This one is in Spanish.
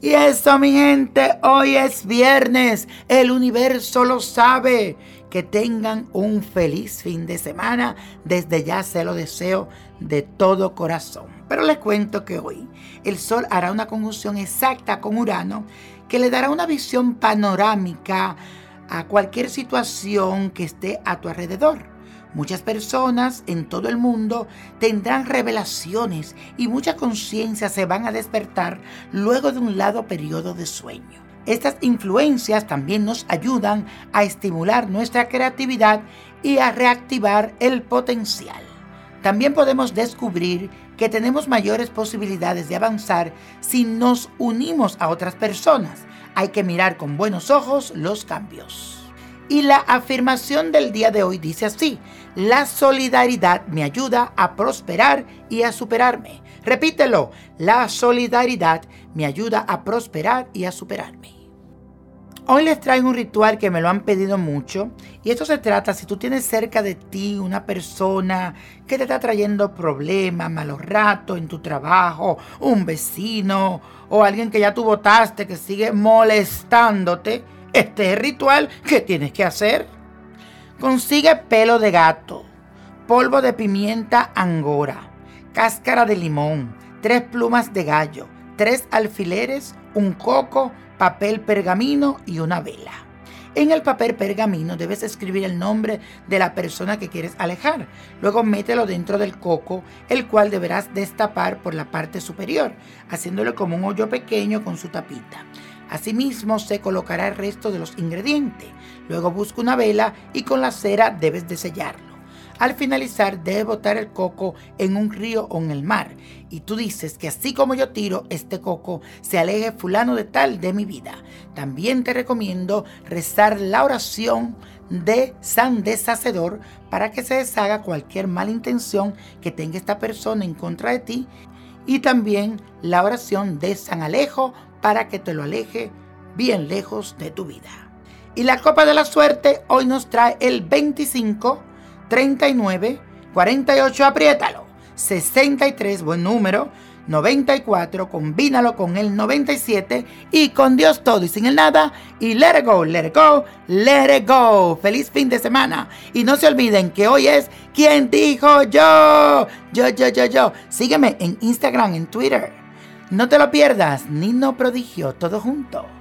Y eso, mi gente, hoy es viernes. El universo lo sabe. Que tengan un feliz fin de semana. Desde ya se lo deseo de todo corazón. Pero les cuento que hoy el Sol hará una conjunción exacta con Urano que le dará una visión panorámica a cualquier situación que esté a tu alrededor. Muchas personas en todo el mundo tendrán revelaciones y muchas conciencias se van a despertar luego de un largo periodo de sueño. Estas influencias también nos ayudan a estimular nuestra creatividad y a reactivar el potencial. También podemos descubrir que tenemos mayores posibilidades de avanzar si nos unimos a otras personas. Hay que mirar con buenos ojos los cambios. Y la afirmación del día de hoy dice así, la solidaridad me ayuda a prosperar y a superarme. Repítelo, la solidaridad me ayuda a prosperar y a superarme. Hoy les traigo un ritual que me lo han pedido mucho y esto se trata si tú tienes cerca de ti una persona que te está trayendo problemas, malos ratos en tu trabajo, un vecino o alguien que ya tú votaste que sigue molestándote este es el ritual que tienes que hacer. Consigue pelo de gato, polvo de pimienta angora, cáscara de limón, tres plumas de gallo, tres alfileres, un coco, papel pergamino y una vela. En el papel pergamino debes escribir el nombre de la persona que quieres alejar. Luego mételo dentro del coco, el cual deberás destapar por la parte superior, haciéndolo como un hoyo pequeño con su tapita. Asimismo se colocará el resto de los ingredientes. Luego busca una vela y con la cera debes de sellarlo. Al finalizar debes botar el coco en un río o en el mar. Y tú dices que así como yo tiro este coco, se aleje fulano de tal de mi vida. También te recomiendo rezar la oración de San Deshacedor para que se deshaga cualquier mala intención que tenga esta persona en contra de ti. Y también la oración de San Alejo para que te lo aleje bien lejos de tu vida. Y la copa de la suerte hoy nos trae el 25, 39, 48, apriétalo, 63, buen número, 94, combínalo con el 97 y con Dios todo y sin el nada y let it go, let it go, let it go. Feliz fin de semana y no se olviden que hoy es quien dijo yo, yo, yo, yo, yo. Sígueme en Instagram, en Twitter no te lo pierdas, Nino Prodigio, todo junto.